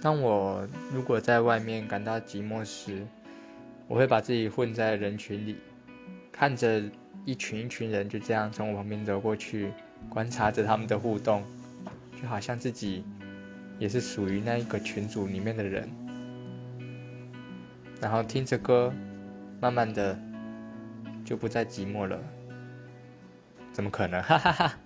当我如果在外面感到寂寞时我会把自己混在人群里看着一群一群人就这样从我旁边走过去观察着他们的互动就好像自己也是属于那一个群组里面的人。然后听着歌慢慢的就不再寂寞了。怎么可能？哈哈哈。